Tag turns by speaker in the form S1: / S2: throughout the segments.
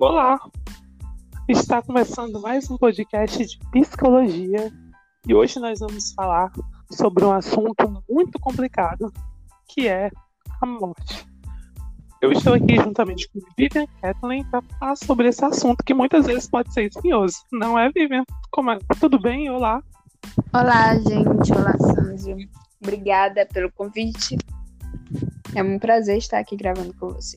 S1: Olá! Está começando mais um podcast de psicologia e hoje nós vamos falar sobre um assunto muito complicado que é a morte. Eu estou aqui juntamente com Vivian Kathleen para falar sobre esse assunto que muitas vezes pode ser espinhoso. Não é, Vivian? Como é? Tudo bem? Olá!
S2: Olá, gente! Olá, Sanzio! Obrigada pelo convite. É um prazer estar aqui gravando com você.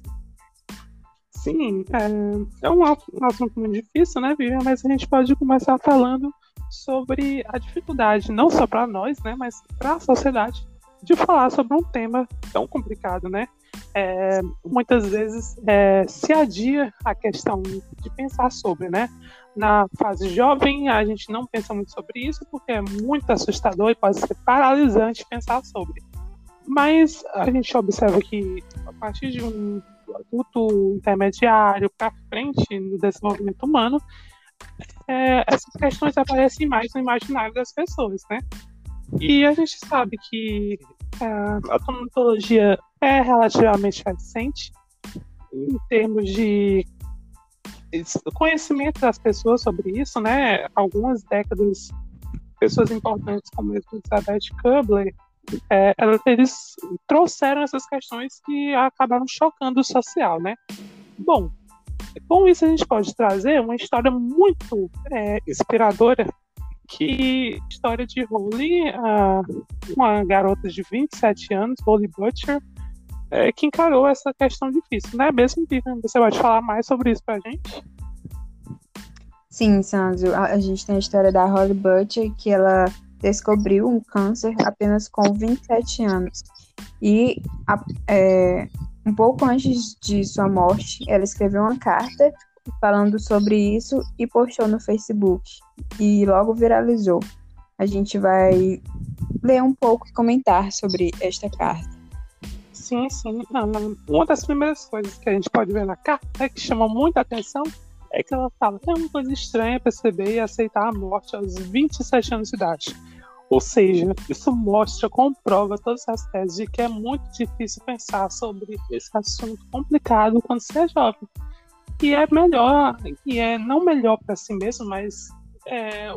S1: Sim, é, é um, um assunto muito difícil, né, Vivian? Mas a gente pode começar falando sobre a dificuldade, não só para nós, né, mas para a sociedade, de falar sobre um tema tão complicado, né? É, muitas vezes é, se adia a questão de pensar sobre, né? Na fase jovem, a gente não pensa muito sobre isso porque é muito assustador e pode ser paralisante pensar sobre. Mas a gente observa que a partir de um adulto intermediário para frente no desenvolvimento humano, é, essas questões aparecem mais no imaginário das pessoas, né? E a gente sabe que é, a tomatologia é relativamente recente em termos de conhecimento das pessoas sobre isso, né? Algumas décadas, pessoas importantes como Elizabeth Kubler é, eles trouxeram essas questões que acabaram chocando o social, né? Bom, com isso a gente pode trazer uma história muito é, inspiradora, que história de Holly, uma garota de 27 anos, Holly Butcher, é, que encarou essa questão difícil, né? Mesmo que você pode falar mais sobre isso pra gente?
S2: Sim, Sandro, a, a gente tem a história da Holly Butcher, que ela descobriu um câncer apenas com 27 anos. E é, um pouco antes de sua morte, ela escreveu uma carta falando sobre isso e postou no Facebook. E logo viralizou. A gente vai ler um pouco e comentar sobre esta carta.
S1: Sim, sim. Uma das primeiras coisas que a gente pode ver na carta é que chama muita atenção é que ela fala que é uma coisa estranha perceber e aceitar a morte aos 27 anos de idade. Ou seja, isso mostra, comprova todas as teses de que é muito difícil pensar sobre esse assunto complicado quando você é jovem. E é melhor, e é não melhor para si mesmo, mas é,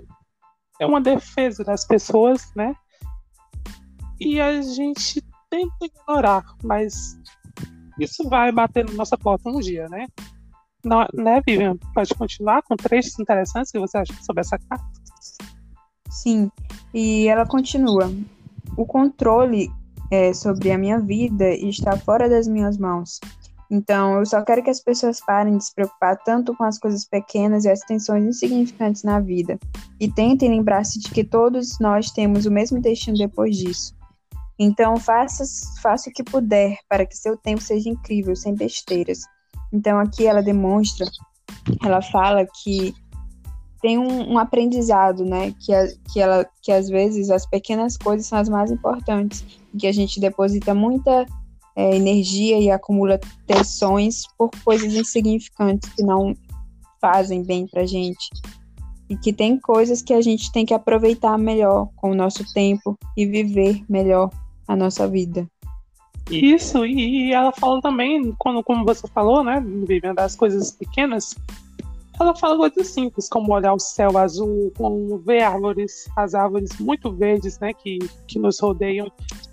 S1: é uma defesa das pessoas, né? E a gente tenta ignorar, mas isso vai bater na nossa porta um dia, né? Não, né, Vivian? Pode continuar com trechos interessantes que você acha sobre essa carta?
S2: Sim, e ela continua: o controle é, sobre a minha vida está fora das minhas mãos. Então, eu só quero que as pessoas parem de se preocupar tanto com as coisas pequenas e as tensões insignificantes na vida e tentem lembrar-se de que todos nós temos o mesmo destino depois disso. Então, faça, faça o que puder para que seu tempo seja incrível, sem besteiras. Então, aqui ela demonstra, ela fala que tem um, um, aprendizado, né? Que, a, que, ela, que às vezes as pequenas coisas são as mais importantes, que a gente deposita muita é, energia e acumula tensões por coisas insignificantes que não fazem bem pra gente. E que tem coisas que a gente tem que aproveitar melhor com o nosso tempo e viver melhor a nossa vida.
S1: Isso, e ela fala também, quando, como você falou, né, Vivian, das coisas pequenas, ela fala coisas simples, como olhar o céu azul, como ver árvores, as árvores muito verdes, né, que, que nos rodeiam.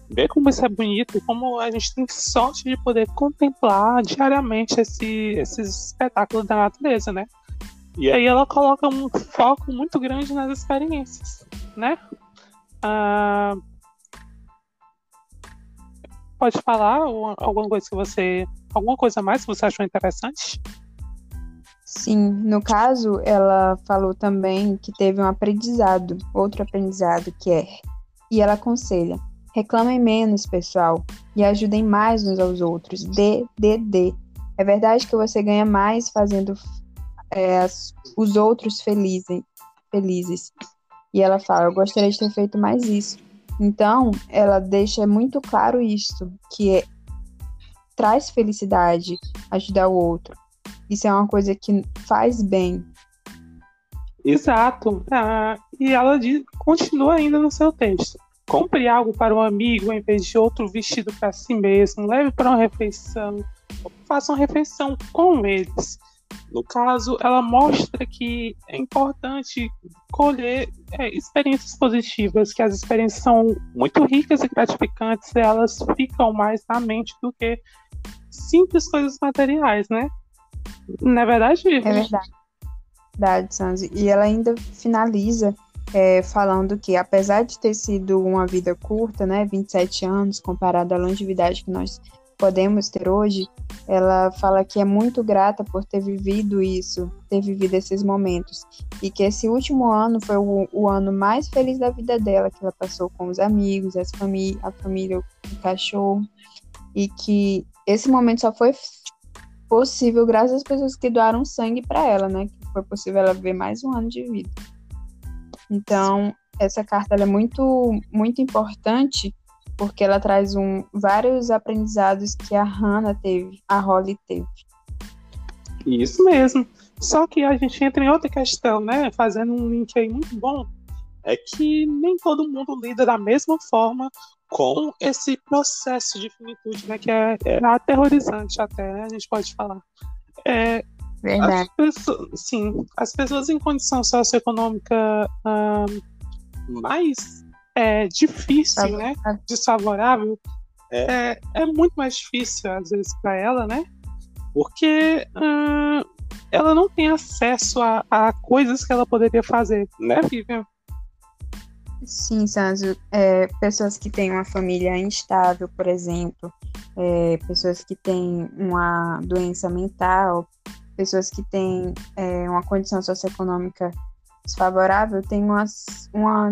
S1: Ver como isso é bonito como a gente tem sorte de poder contemplar diariamente esse, esses espetáculos da natureza, né? E aí ela coloca um foco muito grande nas experiências, né? Ah, pode falar alguma coisa que você, alguma coisa mais que você achou interessante?
S2: Sim, no caso, ela falou também que teve um aprendizado, outro aprendizado que é, e ela aconselha: reclamem menos, pessoal, e ajudem mais uns aos outros. D, D, D. É verdade que você ganha mais fazendo é, os outros felizes, felizes. E ela fala: eu gostaria de ter feito mais isso. Então, ela deixa muito claro isso, que é, traz felicidade ajudar o outro. Isso é uma coisa que faz bem.
S1: Exato. Ah, e ela diz, continua ainda no seu texto. Compre algo para um amigo em vez de outro vestido para si mesmo. Leve para uma refeição. Faça uma refeição com eles. No caso, ela mostra que é importante colher é, experiências positivas, que as experiências são muito ricas e gratificantes, e elas ficam mais na mente do que simples coisas materiais, né? Não é verdade?
S2: É verdade. Verdade, Sanzi. E ela ainda finaliza é, falando que, apesar de ter sido uma vida curta, né, 27 anos, comparado à longevidade que nós podemos ter hoje, ela fala que é muito grata por ter vivido isso, ter vivido esses momentos, e que esse último ano foi o, o ano mais feliz da vida dela, que ela passou com os amigos, as famí a família, o cachorro, e que esse momento só foi possível graças às pessoas que doaram sangue para ela, né? Que foi possível ela ver mais um ano de vida. Então, essa carta é muito, muito importante porque ela traz um, vários aprendizados que a Hannah teve, a Holly teve.
S1: Isso mesmo. Só que a gente entra em outra questão, né? Fazendo um link aí muito bom. É que nem todo mundo lida da mesma forma com esse processo de finitude, né? Que é, é aterrorizante até, né? A gente pode falar. É,
S2: Verdade.
S1: As pessoas, sim, as pessoas em condição socioeconômica mais é, difícil, né? Desfavorável, é, é muito mais difícil, às vezes, para ela, né? Porque uh, ela não tem acesso a, a, coisas que ela poderia fazer, né, Vivian?
S2: Sim, Sanzo. É, pessoas que têm uma família instável, por exemplo, é, pessoas que têm uma doença mental, pessoas que têm é, uma condição socioeconômica desfavorável, têm uma, uma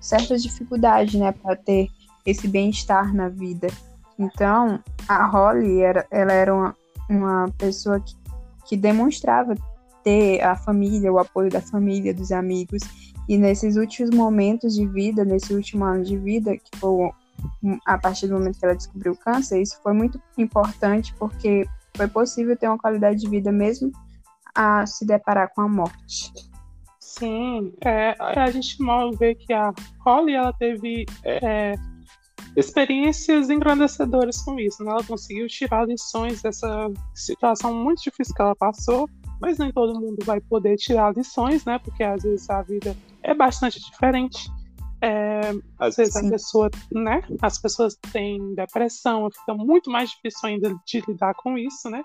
S2: certa dificuldade, né, para ter esse bem-estar na vida. Então, a Holly era, ela era uma, uma pessoa que, que demonstrava ter a família, o apoio da família, dos amigos. E nesses últimos momentos de vida, nesse último ano de vida, que foi a partir do momento que ela descobriu o câncer, isso foi muito importante porque foi possível ter uma qualidade de vida mesmo a se deparar com a morte.
S1: Sim, é, a gente mal vê que a Holly ela teve é, experiências engrandecedoras com isso. Né? Ela conseguiu tirar lições dessa situação muito difícil que ela passou, mas nem todo mundo vai poder tirar lições, né? Porque às vezes a vida é bastante diferente. É, às vezes Sim. a pessoa, né? As pessoas têm depressão, fica muito mais difícil ainda de lidar com isso, né?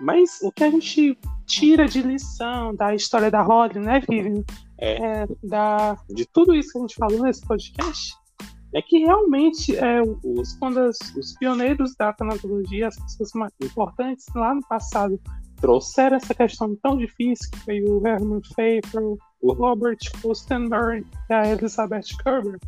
S1: Mas o que a gente tira de lição da história da Holly, né, Vivian? É, da, de tudo isso que a gente falou nesse podcast, é que realmente é, os, quando as, os pioneiros da tanatologia, as pessoas mais importantes lá no passado, trouxeram essa questão tão difícil, que foi o Herman Pfeiffer, o Robert Kustenberg e a Elizabeth Kerber,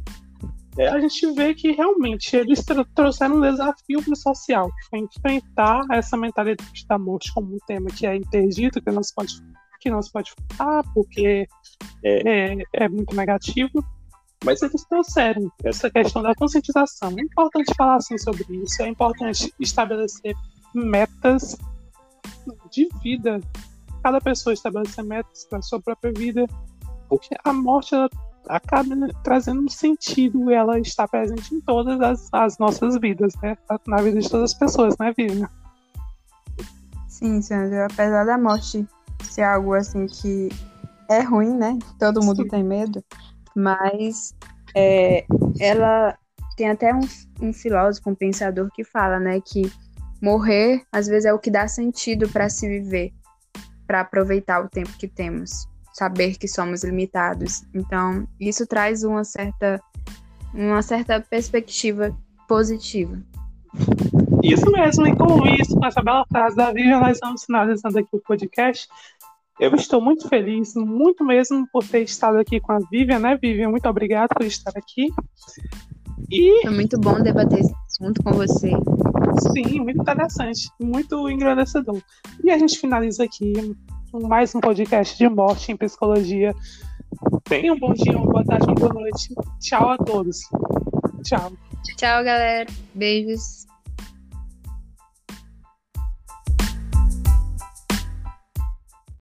S1: é, a gente vê que realmente eles trouxeram um desafio para o social, que foi enfrentar essa mentalidade da morte como um tema que é interdito, que não se pode, que não se pode falar, porque é, é, é muito negativo. Mas eles trouxeram essa questão da conscientização. É importante falar assim sobre isso, é importante estabelecer metas de vida. Cada pessoa estabelecer metas para a sua própria vida, porque a morte ela acaba trazendo um sentido ela está presente em todas as, as nossas vidas, né? Na vida de todas as pessoas, né, Vivian?
S2: Sim, Sandra. Apesar da morte ser algo assim que é ruim, né? Todo mundo Sim. tem medo, mas é, ela tem até um, um filósofo, um pensador que fala, né, que morrer às vezes é o que dá sentido para se viver, para aproveitar o tempo que temos saber que somos limitados. Então, isso traz uma certa, uma certa perspectiva positiva.
S1: Isso mesmo, e com isso, com essa bela frase da Vivian, nós estamos finalizando aqui o podcast. Eu estou muito feliz, muito mesmo, por ter estado aqui com a Vivian, né, Vivian? Muito obrigada por estar aqui.
S2: E... Foi muito bom debater esse assunto com você.
S1: Sim, muito interessante, muito engrandecedor. E a gente finaliza aqui mais um podcast de morte em psicologia. Tenham um bom dia, uma boa tarde, uma boa noite. Tchau a todos. Tchau.
S2: Tchau, galera. Beijos.